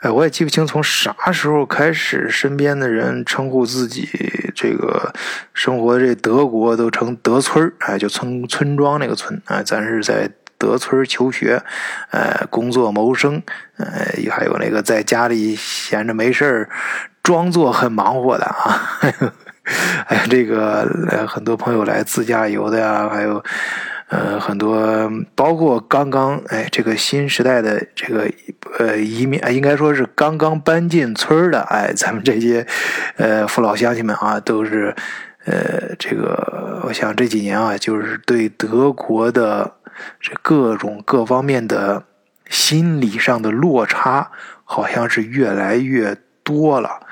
哎，我也记不清从啥时候开始，身边的人称呼自己这个生活这德国都成德村儿，哎，就村村庄那个村，哎，咱是在德村求学，呃，工作谋生，呃，还有那个在家里闲着没事儿，装作很忙活的啊，哎这个很多朋友来自驾游的呀，还有。呃，很多包括刚刚哎，这个新时代的这个呃移民，应该说是刚刚搬进村的哎，咱们这些呃父老乡亲们啊，都是呃这个，我想这几年啊，就是对德国的这各种各方面的心理上的落差，好像是越来越多了。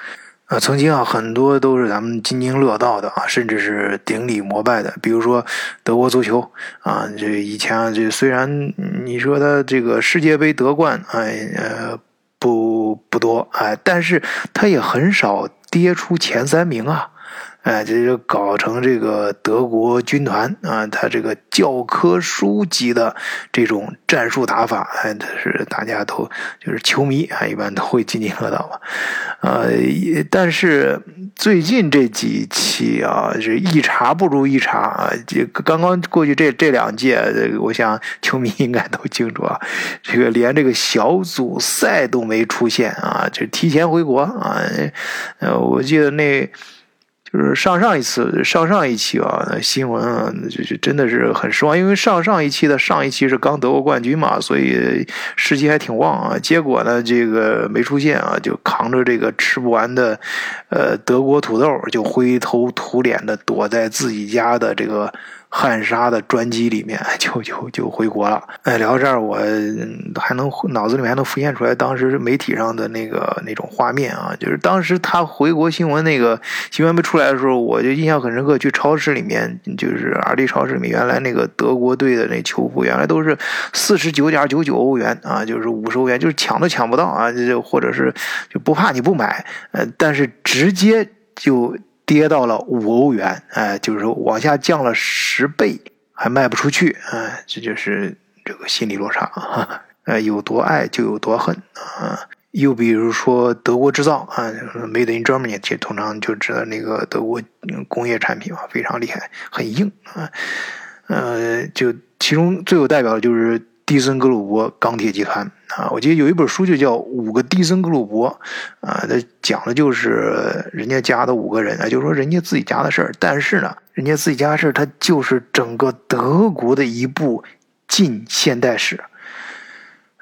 啊，曾经啊，很多都是咱们津津乐道的啊，甚至是顶礼膜拜的。比如说德国足球啊，这以前啊，这虽然你说他这个世界杯得冠，哎呃不不多哎，但是他也很少跌出前三名啊。哎，这就搞成这个德国军团啊，他这个教科书级的这种战术打法，哎，这是大家都就是球迷啊，一般都会津津乐道嘛。呃，但是最近这几期啊，是一茬不如一茬啊。这刚刚过去这这两届，我想球迷应该都清楚啊，这个连这个小组赛都没出现啊，就提前回国啊。呃，我记得那。就是上上一次、上上一期啊，那新闻啊，就就真的是很失望，因为上上一期的上一期是刚得过冠军嘛，所以士气还挺旺啊。结果呢，这个没出现啊，就扛着这个吃不完的，呃，德国土豆，就灰头土脸的躲在自己家的这个。汉莎的专辑里面 就就就回国了。哎，聊到这儿，我还能脑子里面还能浮现出来当时媒体上的那个那种画面啊，就是当时他回国新闻那个新闻没出来的时候，我就印象很深刻。去超市里面，就是二 D 超市里面，原来那个德国队的那球服，原来都是四十九点九九欧元啊，就是五十欧元，就是抢都抢不到啊，就或者是就不怕你不买，呃，但是直接就。跌到了五欧元，哎，就是说往下降了十倍，还卖不出去，哎，这就是这个心理落差啊！哎，有多爱就有多恨啊！又比如说德国制造啊，Made in Germany，其实通常就指的那个德国工业产品嘛，非常厉害，很硬啊。呃，就其中最有代表的就是蒂森格鲁伯钢铁集团。啊，我记得有一本书就叫《五个蒂森格鲁伯》，啊，它讲的就是人家家的五个人啊，就是说人家自己家的事儿。但是呢，人家自己家的事儿，它就是整个德国的一部近现代史。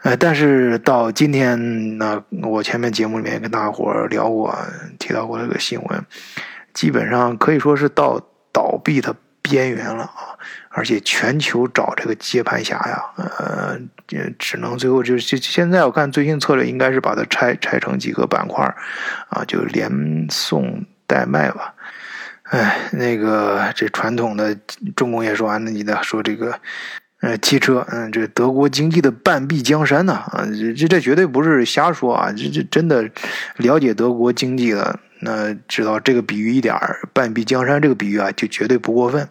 呃，但是到今天呢，我前面节目里面跟大伙儿聊过，提到过这个新闻，基本上可以说是到倒闭的边缘了啊。而且全球找这个接盘侠呀，呃，只能最后就就现在我看最新策略应该是把它拆拆成几个板块啊，就连送带卖吧。哎，那个这传统的重工业说完了，你再说这个，呃，汽车，嗯，这德国经济的半壁江山呐，啊，这这绝对不是瞎说啊，这这真的了解德国经济的，那知道这个比喻一点半壁江山这个比喻啊，就绝对不过分。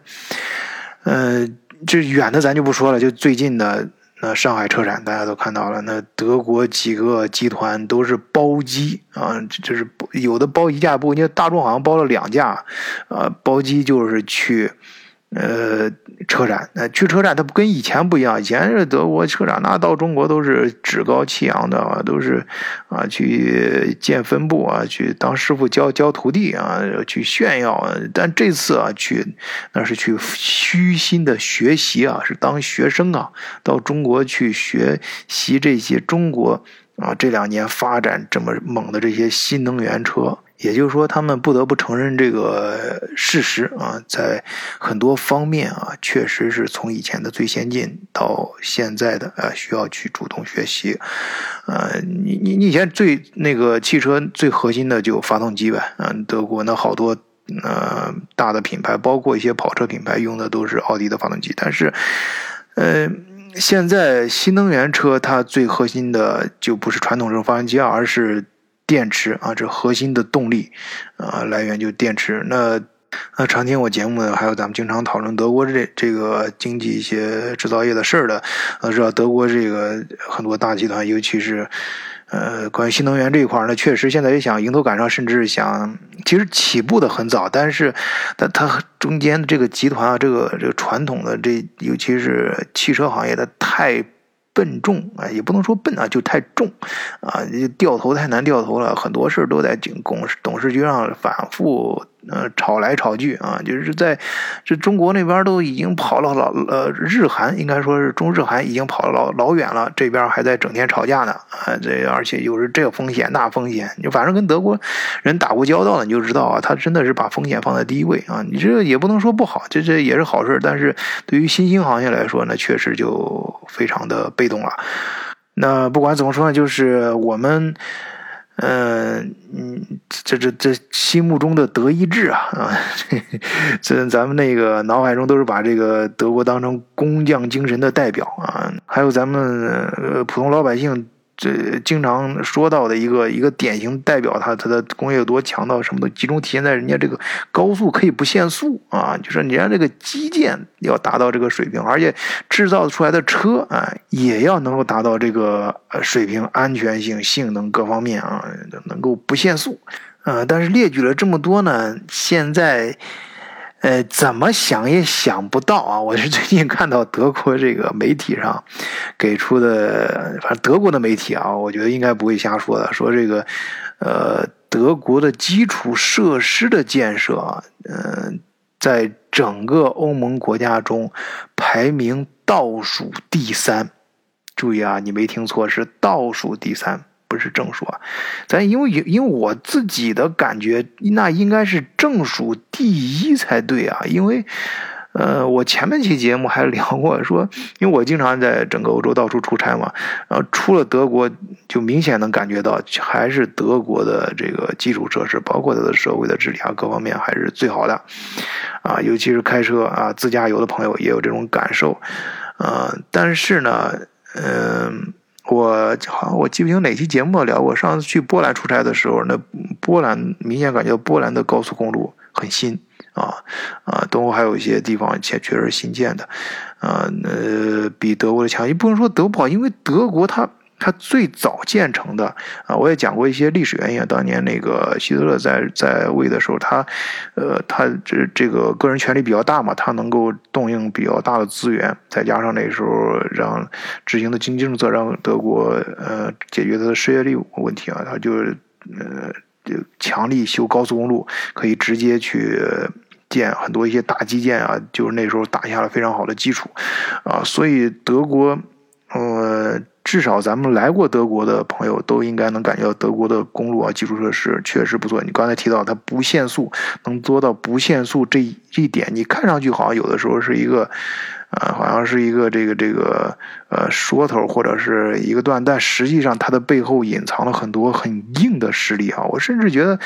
嗯，这远的咱就不说了，就最近的那上海车展，大家都看到了，那德国几个集团都是包机啊，就是有的包一架不，你大众好像包了两架，啊，包机就是去。呃，车展，那去车展，它不跟以前不一样。以前是德国车展，那到中国都是趾高气扬的啊，都是啊去建分部啊，去当师傅教教徒弟啊，去炫耀。但这次啊，去那是去虚心的学习啊，是当学生啊，到中国去学习这些中国啊这两年发展这么猛的这些新能源车。也就是说，他们不得不承认这个事实啊，在很多方面啊，确实是从以前的最先进到现在的啊，需要去主动学习。呃，你你你以前最那个汽车最核心的就发动机呗，嗯，德国那好多呃大的品牌，包括一些跑车品牌用的都是奥迪的发动机，但是，呃，现在新能源车它最核心的就不是传统这种发动机啊，而是。电池啊，这核心的动力啊来源就电池。那那常听我节目的，还有咱们经常讨论德国这这个经济一些制造业的事儿的，呃，知道德国这个很多大集团，尤其是呃，关于新能源这一块儿呢，确实现在也想迎头赶上，甚至想，其实起步的很早，但是，它它中间这个集团啊，这个这个传统的这，尤其是汽车行业的太。笨重啊，也不能说笨啊，就太重啊，掉头太难掉头了，很多事都在董董事局上反复。呃，吵来吵去啊，就是在这中国那边都已经跑了老呃日韩，应该说是中日韩已经跑了老老远了，这边还在整天吵架呢啊，这而且又是这风险那风险，你反正跟德国人打过交道的你就知道啊，他真的是把风险放在第一位啊，你这也不能说不好，这这也是好事，但是对于新兴行业来说呢，确实就非常的被动了。那不管怎么说呢，就是我们。嗯嗯，这这这心目中的德意志啊啊，这咱们那个脑海中都是把这个德国当成工匠精神的代表啊，还有咱们呃普通老百姓。这经常说到的一个一个典型代表，它它的工业有多强到什么都集中体现在人家这个高速可以不限速啊，就是你让这个基建要达到这个水平，而且制造出来的车啊也要能够达到这个水平，安全性、性能各方面啊能够不限速啊。但是列举了这么多呢，现在。呃，怎么想也想不到啊！我是最近看到德国这个媒体上给出的，反正德国的媒体啊，我觉得应该不会瞎说的。说这个，呃，德国的基础设施的建设，嗯，在整个欧盟国家中排名倒数第三。注意啊，你没听错，是倒数第三。不是正数啊，咱因为因为我自己的感觉，那应该是正数第一才对啊。因为，呃，我前面期节目还聊过，说因为我经常在整个欧洲到处出差嘛，然后出了德国，就明显能感觉到，还是德国的这个基础设施，包括它的社会的治理啊，各方面还是最好的啊。尤其是开车啊，自驾游的朋友也有这种感受，呃，但是呢，嗯。我好像我记不清哪期节目聊过。上次去波兰出差的时候，那波兰明显感觉波兰的高速公路很新啊啊，东欧还有一些地方确确实新建的，啊，呃，比德国的强。也不能说德不好，因为德国它。它最早建成的啊，我也讲过一些历史原因。当年那个希特勒在在位的时候，他，呃，他这这个个人权力比较大嘛，他能够动用比较大的资源，再加上那时候让执行的经济政策，让德国呃解决他的失业率问题啊，他就呃就强力修高速公路，可以直接去建很多一些大基建啊，就是那时候打下了非常好的基础啊，所以德国，呃。至少咱们来过德国的朋友都应该能感觉到德国的公路啊基础设施确实不错。你刚才提到它不限速，能做到不限速这一点，你看上去好像有的时候是一个，呃，好像是一个这个这个呃说头或者是一个段，但实际上它的背后隐藏了很多很硬的实力啊！我甚至觉得，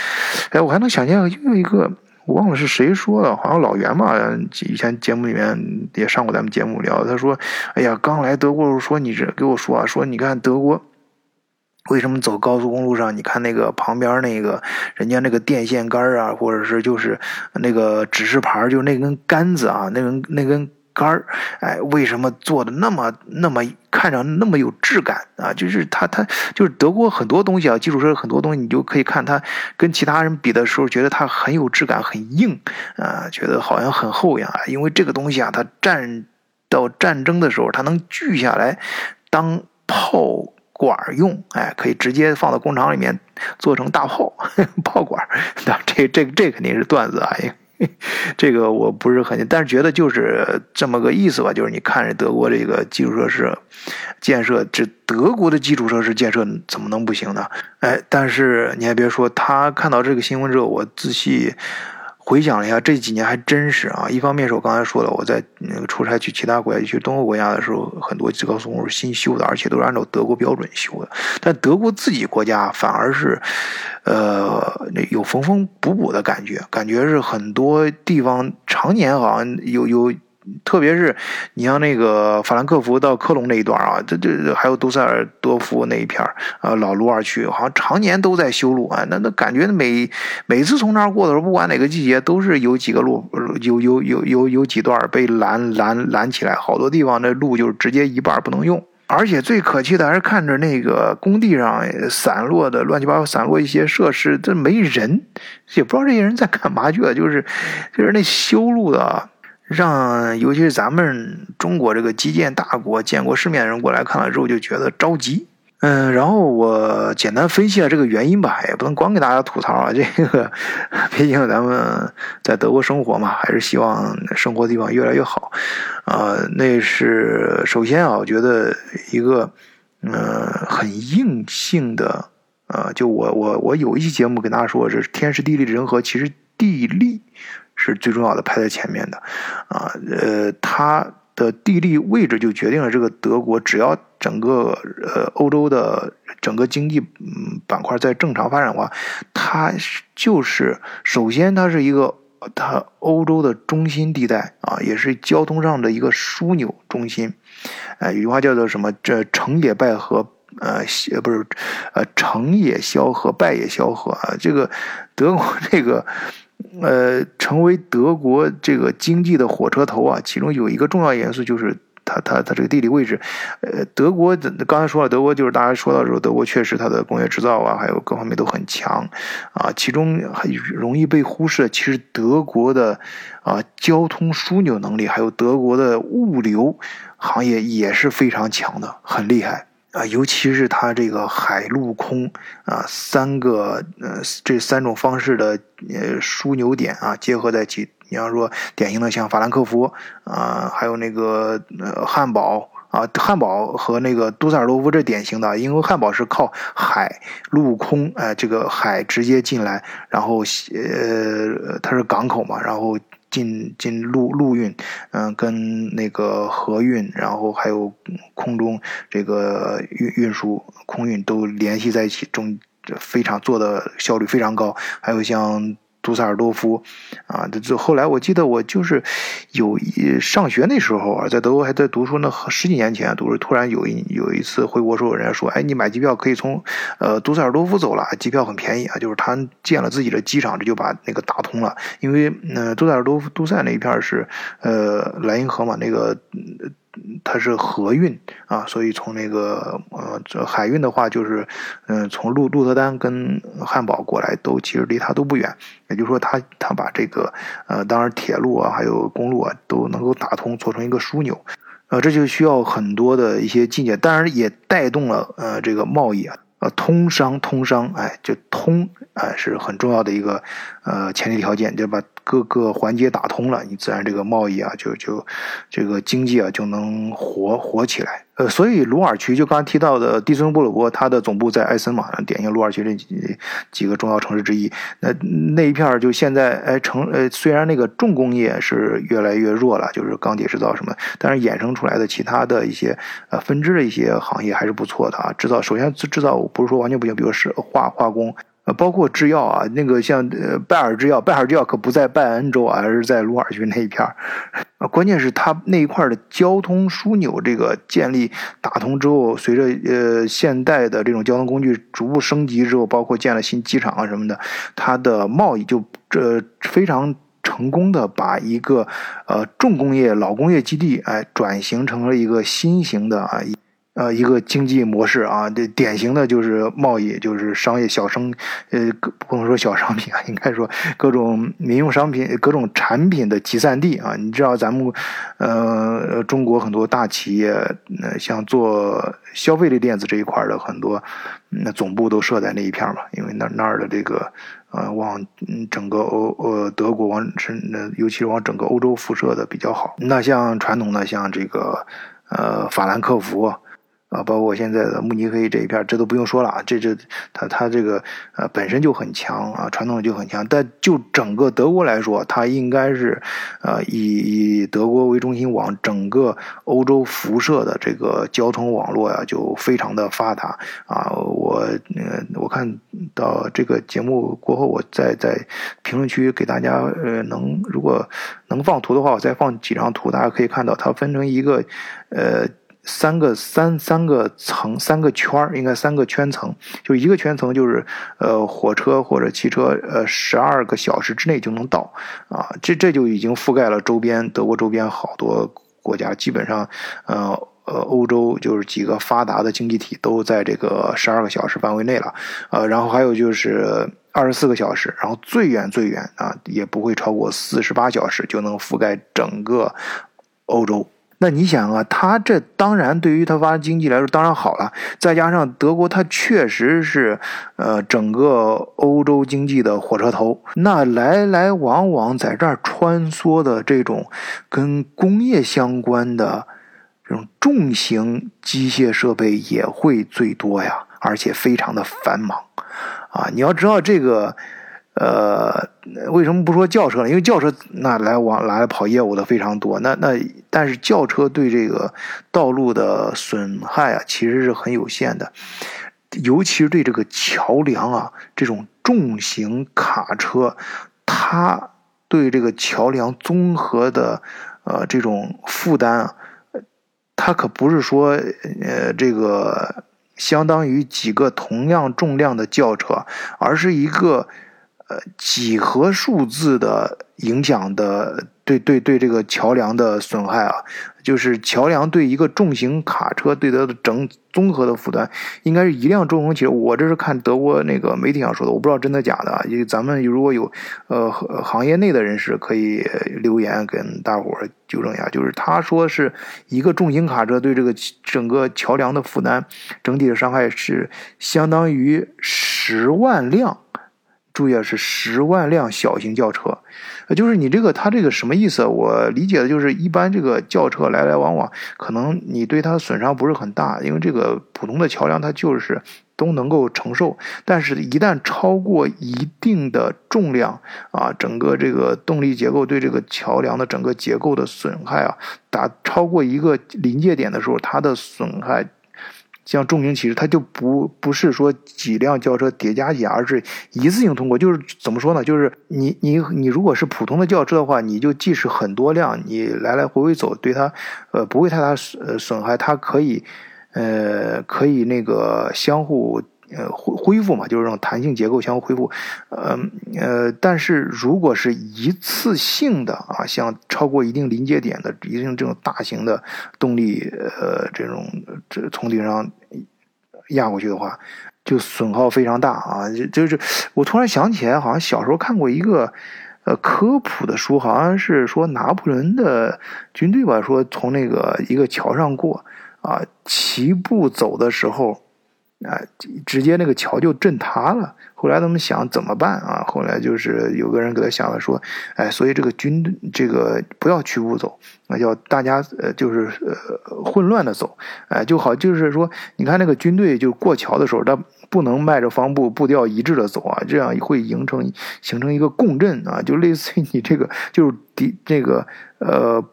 哎，我还能想象又一个。我忘了是谁说的，好像老袁嘛，以前节目里面也上过咱们节目聊。他说：“哎呀，刚来德国时候，说你这给我说啊，说你看德国为什么走高速公路上？你看那个旁边那个人家那个电线杆啊，或者是就是那个指示牌，就那根杆子啊，那根那根。”杆儿，哎，为什么做的那么那么看着那么有质感啊？就是它它就是德国很多东西啊，基础设施很多东西，你就可以看它跟其他人比的时候，觉得它很有质感，很硬啊，觉得好像很厚一样。因为这个东西啊，它战到战争的时候，它能锯下来当炮管用，哎，可以直接放到工厂里面做成大炮 炮管。那这这这肯定是段子啊！这个我不是很，但是觉得就是这么个意思吧。就是你看着德国这个基础设施建设，这德国的基础设施建设怎么能不行呢？哎，但是你还别说，他看到这个新闻之后，我仔细。回想了一下，这几年还真是啊。一方面是我刚才说的，我在那个出差去其他国家，去东欧国家的时候，很多高速公路是新修的，而且都是按照德国标准修的。但德国自己国家反而是，呃，那有缝缝补补的感觉，感觉是很多地方常年好像有有。特别是你像那个法兰克福到科隆那一段啊，这这还有杜塞尔多夫那一片啊，老卢尔区，好像常年都在修路啊。那那感觉每每次从那儿过的时候，不管哪个季节，都是有几个路，有有有有有几段被拦拦拦起来，好多地方那路就直接一半不能用而且最可气的还是看着那个工地上散落的乱七八糟散落一些设施，这没人，也不知道这些人在干嘛去了。就是就是那修路的，让尤其是咱们中国这个基建大国、见过世面的人过来看了之后，就觉得着急。嗯，然后我简单分析了这个原因吧，也不能光给大家吐槽啊。这个毕竟咱们在德国生活嘛，还是希望生活地方越来越好。啊，那是首先啊，我觉得一个嗯很硬性的啊，就我我我有一期节目跟大家说，这是天时地利人和，其实地利是最重要的，排在前面的啊。呃，它。的地理位置就决定了这个德国，只要整个呃欧洲的整个经济嗯板块在正常发展的话，它就是首先它是一个它欧洲的中心地带啊，也是交通上的一个枢纽中心。哎，有句话叫做什么？这成也败和呃不是呃成也萧何，败也萧何啊。这个德国这个。呃，成为德国这个经济的火车头啊，其中有一个重要元素就是它它它这个地理位置。呃，德国刚才说了，德国就是大家说到时候，德国确实它的工业制造啊，还有各方面都很强啊。其中很容易被忽视，其实德国的啊交通枢纽能力，还有德国的物流行业也是非常强的，很厉害。啊，尤其是它这个海陆空啊三个呃这三种方式的呃枢纽点啊结合在一起，你要说典型的像法兰克福啊，还有那个呃汉堡啊，汉堡和那个杜塞尔多夫这典型的，因为汉堡是靠海陆空哎这个海直接进来，然后呃它是港口嘛，然后。进进陆陆运，嗯，跟那个河运，然后还有空中这个运运输空运都联系在一起，中非常做的效率非常高，还有像。杜塞尔多夫，啊，这这后来我记得我就是有一上学那时候啊，在德国还在读书，呢十几年前读书，突然有一有一次回国时候，人家说，哎，你买机票可以从呃杜塞尔多夫走了，机票很便宜啊，就是他建了自己的机场，这就把那个打通了，因为呃杜塞尔多夫杜塞那一片是呃莱茵河嘛，那个。它是河运啊，所以从那个呃这海运的话，就是嗯从鹿鹿特丹跟汉堡过来都其实离它都不远，也就是说它它把这个呃当然铁路啊还有公路啊都能够打通，做成一个枢纽，呃这就需要很多的一些境界，当然也带动了呃这个贸易啊。呃，通商通商，哎，就通，哎，是很重要的一个呃前提条件，就把各个环节打通了，你自然这个贸易啊，就就这个经济啊就能活活起来。呃，所以鲁尔区就刚才提到的蒂森布鲁伯，它的总部在埃森嘛，典型鲁尔区这几几个重要城市之一。那那一片就现在哎成呃，虽然那个重工业是越来越弱了，就是钢铁制造什么，但是衍生出来的其他的一些呃分支的一些行业还是不错的啊。制造首先制制造不是说完全不行，比如是化化工。包括制药啊，那个像呃拜耳制药，拜耳制药可不在拜恩州啊，而是在鲁尔区那一片儿。啊，关键是它那一块的交通枢纽这个建立打通之后，随着呃现代的这种交通工具逐步升级之后，包括建了新机场啊什么的，它的贸易就这非常成功的把一个呃重工业老工业基地哎转型成了一个新型的啊。呃，一个经济模式啊，这典型的就是贸易，就是商业小生，呃，不能说小商品啊，应该说各种民用商品、各种产品的集散地啊。你知道咱们，呃，中国很多大企业，呃，像做消费类电子这一块的很多，那总部都设在那一片嘛，因为那那儿的这个，呃，往整个欧呃德国往是那尤其是往整个欧洲辐射的比较好。那像传统的像这个，呃，法兰克福。啊包括现在的慕尼黑这一片，这都不用说了啊，这这它它这个呃本身就很强啊，传统就很强。但就整个德国来说，它应该是，呃以以德国为中心往整个欧洲辐射的这个交通网络呀，就非常的发达啊。我呃我看到这个节目过后，我再在评论区给大家呃能如果能放图的话，我再放几张图，大家可以看到它分成一个呃。三个三三个层三个圈儿，应该三个圈层，就一个圈层就是呃火车或者汽车，呃十二个小时之内就能到，啊，这这就已经覆盖了周边德国周边好多国家，基本上，呃呃欧洲就是几个发达的经济体都在这个十二个小时范围内了，呃，然后还有就是二十四个小时，然后最远最远啊也不会超过四十八小时就能覆盖整个欧洲。那你想啊，他这当然对于他发展经济来说当然好了，再加上德国它确实是呃整个欧洲经济的火车头，那来来往往在这儿穿梭的这种跟工业相关的这种重型机械设备也会最多呀，而且非常的繁忙啊！你要知道这个。呃，为什么不说轿车呢？因为轿车那来往来跑业务的非常多，那那但是轿车对这个道路的损害啊，其实是很有限的，尤其是对这个桥梁啊，这种重型卡车，它对这个桥梁综合的呃这种负担啊，它可不是说呃这个相当于几个同样重量的轿车，而是一个。呃，几何数字的影响的，对对对，这个桥梁的损害啊，就是桥梁对一个重型卡车对它的整综合的负担，应该是一辆重型汽车。我这是看德国那个媒体上说的，我不知道真的假的啊。因为咱们如果有呃行业内的人士可以留言跟大伙儿纠正一下，就是他说是一个重型卡车对这个整个桥梁的负担，整体的伤害是相当于十万辆。注意啊，是十万辆小型轿车，呃，就是你这个，它这个什么意思？我理解的就是，一般这个轿车来来往往，可能你对它损伤不是很大，因为这个普通的桥梁它就是都能够承受。但是，一旦超过一定的重量啊，整个这个动力结构对这个桥梁的整个结构的损害啊，达超过一个临界点的时候，它的损害。像重型骑士，它就不不是说几辆轿车叠加起，而是一次性通过。就是怎么说呢？就是你你你如果是普通的轿车的话，你就即使很多辆，你来来回回走，对它呃不会太大损损害，它可以呃可以那个相互。呃，恢恢复嘛，就是这种弹性结构相互恢复，呃呃，但是如果是一次性的啊，像超过一定临界点的一定这种大型的动力，呃，这种这从顶上压过去的话，就损耗非常大啊。就就是我突然想起来，好像小时候看过一个呃科普的书，好像是说拿破仑的军队吧，说从那个一个桥上过啊，齐步走的时候。啊，直接那个桥就震塌了。后来他们想怎么办啊？后来就是有个人给他想了说，哎，所以这个军这个不要屈步走，那叫大家呃就是呃混乱的走，哎，就好就是说，你看那个军队就过桥的时候，他不能迈着方步，步调一致的走啊，这样会形成形成一个共振啊，就类似于你这个就是敌这个呃。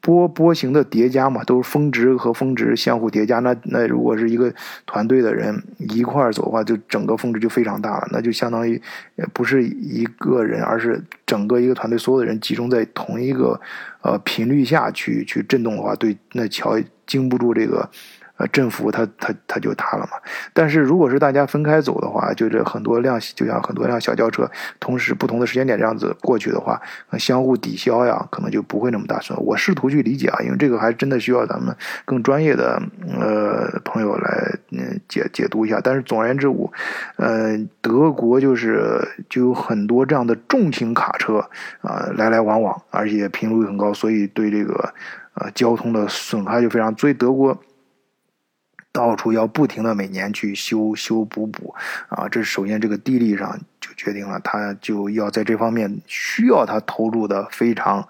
波波形的叠加嘛，都是峰值和峰值相互叠加。那那如果是一个团队的人一块儿走的话，就整个峰值就非常大了。那就相当于不是一个人，而是整个一个团队所有的人集中在同一个呃频率下去去震动的话，对那桥经不住这个。呃，振幅它它它就塌了嘛。但是如果是大家分开走的话，就这很多辆，就像很多辆小轿车，同时不同的时间点这样子过去的话，相互抵消呀，可能就不会那么大损。我试图去理解啊，因为这个还真的需要咱们更专业的呃朋友来嗯解解读一下。但是总而言之，我呃德国就是就有很多这样的重型卡车啊来来往往，而且频率很高，所以对这个呃交通的损害就非常。所以德国。到处要不停的每年去修修补补啊，这首先这个地利上就决定了，他就要在这方面需要他投入的非常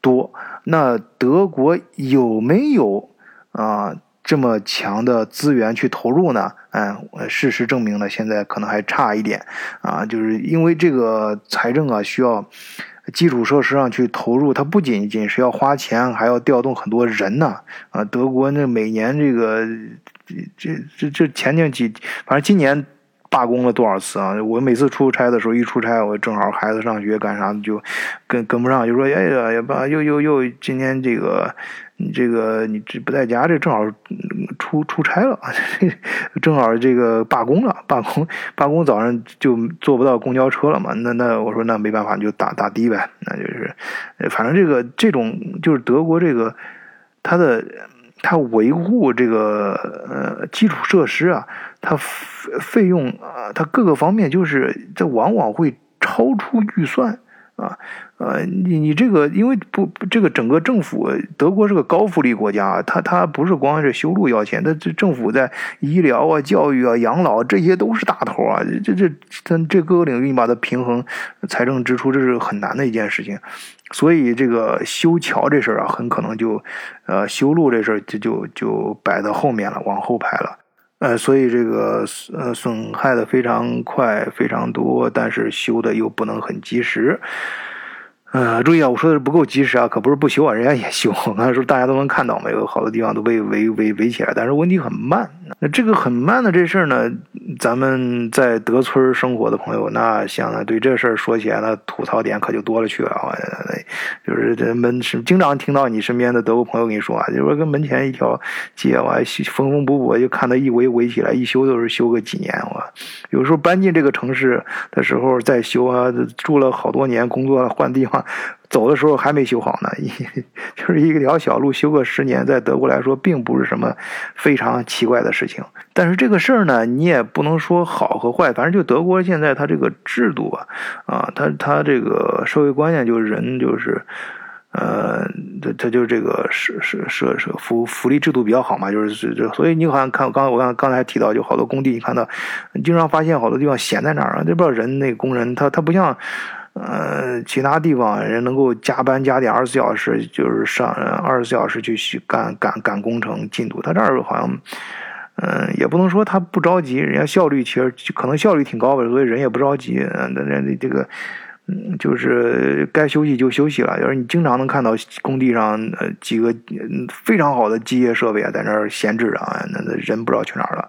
多。那德国有没有啊这么强的资源去投入呢？嗯，事实证明呢，现在可能还差一点啊，就是因为这个财政啊需要。基础设施上去投入，它不仅仅是要花钱，还要调动很多人呢。啊，德国那每年这个，这这这这前年几，反正今年罢工了多少次啊？我每次出差的时候，一出差我正好孩子上学干啥就跟跟不上，就说哎呀，也罢，又又又今天这个。你这个你这不在家，这正好出出差了，正好这个罢工了，罢工罢工早上就坐不到公交车了嘛。那那我说那没办法，就打打的呗。那就是，反正这个这种就是德国这个，它的它维护这个呃基础设施啊，它费费用啊，它各个方面就是这往往会超出预算。啊，呃，你你这个，因为不，这个整个政府，德国是个高福利国家，它它不是光是修路要钱，它这政府在医疗啊、教育啊、养老这些都是大头啊，这这这这各个领域你把它平衡财政支出，这是很难的一件事情，所以这个修桥这事儿啊，很可能就，呃，修路这事儿就就就摆到后面了，往后排了。呃，所以这个呃损害的非常快，非常多，但是修的又不能很及时。呃，注意啊，我说的是不够及时啊，可不是不修啊，人家也修。我刚才说大家都能看到，没有好多地方都被围围围起来，但是问题很慢。那这个很慢的这事儿呢，咱们在德村生活的朋友，那想对这事儿说起来，那吐槽点可就多了去了啊。就是这门是经常听到你身边的德国朋友跟你说啊，就说跟门前一条街，我缝缝补补就看到一围围起来，一修都是修个几年。我有时候搬进这个城市的时候再修啊，住了好多年，工作了换地方。走的时候还没修好呢，就是一条小路修个十年，在德国来说并不是什么非常奇怪的事情。但是这个事儿呢，你也不能说好和坏，反正就德国现在它这个制度啊，啊，它它这个社会观念就是人就是，呃，它它就是这个是是是是福福利制度比较好嘛，就是这，所以你好像看刚我刚刚才提到，就好多工地，你看到经常发现好多地方闲在哪儿啊，这不知道人那工人他他不像。呃，其他地方人能够加班加点二十四小时，就是上二十四小时去去干赶赶工程进度。他这儿好像，嗯，也不能说他不着急，人家效率其实可能效率挺高的，所以人也不着急。那那这个，嗯，就是该休息就休息了。就是你经常能看到工地上呃几个非常好的机械设备啊，在那儿闲置着啊，那那人不知道去哪儿了。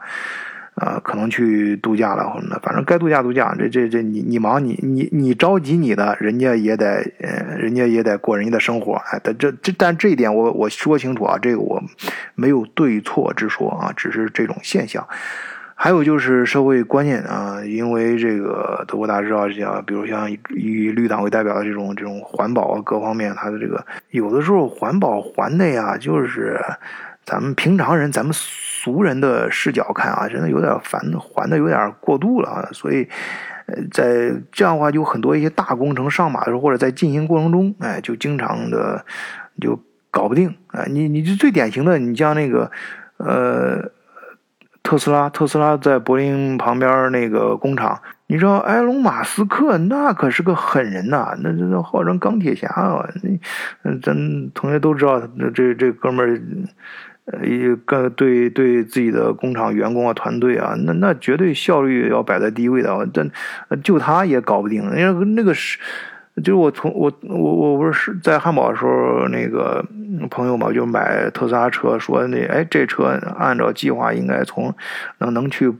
啊，可能去度假了或者呢，反正该度假度假。这这这，你你忙你你你着急你的，人家也得，呃，人家也得过人家的生活。哎，但这这但这一点我我说清楚啊，这个我没有对错之说啊，只是这种现象。还有就是社会观念啊，因为这个德国大家知道，像比如像以绿党为代表的这种这种环保啊各方面，它的这个有的时候环保环的呀，就是咱们平常人咱们。俗人的视角看啊，真的有点烦，还的有点过度了啊，所以，呃，在这样的话，就很多一些大工程上马的时候，或者在进行过程中，哎，就经常的就搞不定啊。你你就最典型的，你像那个呃，特斯拉，特斯拉在柏林旁边那个工厂，你知道埃隆马斯克那可是个狠人呐，那那号称钢铁侠啊，那咱同学都知道，这这哥们儿。呃，一个对对自己的工厂员工啊、团队啊，那那绝对效率要摆在第一位的。但就他也搞不定，因为那个是，就是我从我我我不是在汉堡的时候，那个朋友嘛，就买特斯拉车，说那哎这车按照计划应该从能能去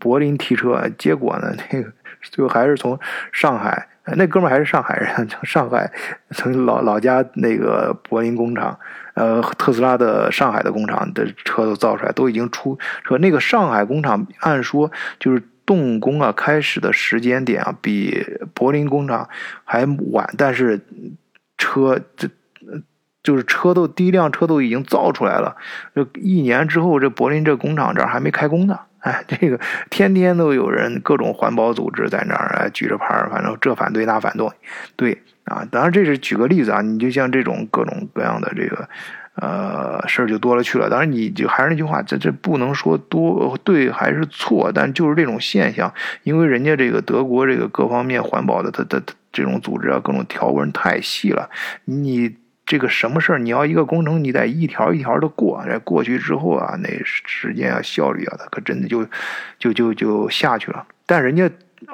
柏林提车，结果呢，那个 最后还是从上海。那哥们还是上海人，从上海，从老老家那个柏林工厂，呃，特斯拉的上海的工厂的车都造出来，都已经出车。那个上海工厂按说就是动工啊，开始的时间点啊，比柏林工厂还晚，但是车这就是车都第一辆车都已经造出来了，就一年之后，这柏林这工厂这儿还没开工呢。哎，这个天天都有人各种环保组织在那儿举着牌儿反正这反对那反对，对啊，当然这是举个例子啊，你就像这种各种各样的这个呃事儿就多了去了。当然你就还是那句话，这这不能说多对还是错，但就是这种现象，因为人家这个德国这个各方面环保的它它这种组织啊，各种条文太细了，你。这个什么事儿？你要一个工程，你得一条一条的过。过去之后啊，那时间啊、效率啊，它可真的就就就就下去了。但人家，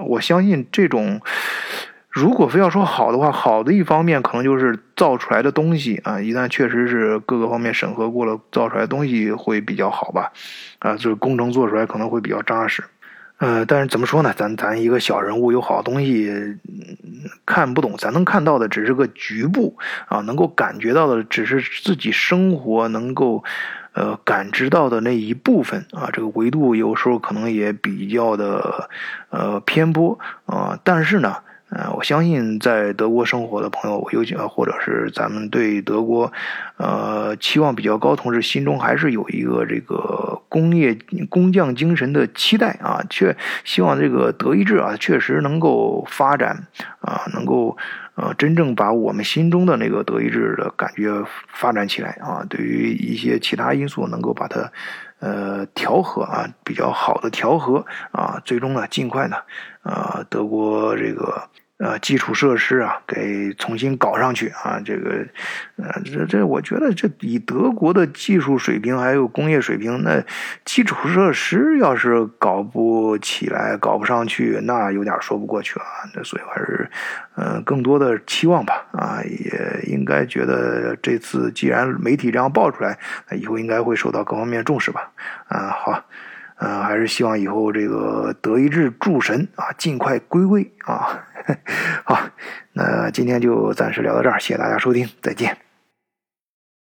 我相信这种，如果非要说好的话，好的一方面可能就是造出来的东西啊，一旦确实是各个方面审核过了，造出来的东西会比较好吧？啊，就是工程做出来可能会比较扎实。呃，但是怎么说呢？咱咱一个小人物有好东西看不懂，咱能看到的只是个局部啊，能够感觉到的只是自己生活能够呃感知到的那一部分啊。这个维度有时候可能也比较的呃偏颇啊。但是呢，呃，我相信在德国生活的朋友，尤其或者是咱们对德国，呃，期望比较高，同时心中还是有一个这个工业工匠精神的期待啊，确希望这个德意志啊，确实能够发展啊，能够。啊，真正把我们心中的那个德意志的感觉发展起来啊，对于一些其他因素能够把它，呃，调和啊，比较好的调和啊，最终呢，尽快呢，啊，德国这个。呃，基础设施啊，给重新搞上去啊！这个，呃，这这，我觉得这以德国的技术水平还有工业水平，那基础设施要是搞不起来、搞不上去，那有点说不过去了。那所以还是，嗯，更多的期望吧。啊，也应该觉得这次既然媒体这样爆出来，那以后应该会受到各方面重视吧。啊，好。嗯，还是希望以后这个德意志诸神啊尽快归位啊。好，那今天就暂时聊到这儿，谢谢大家收听，再见。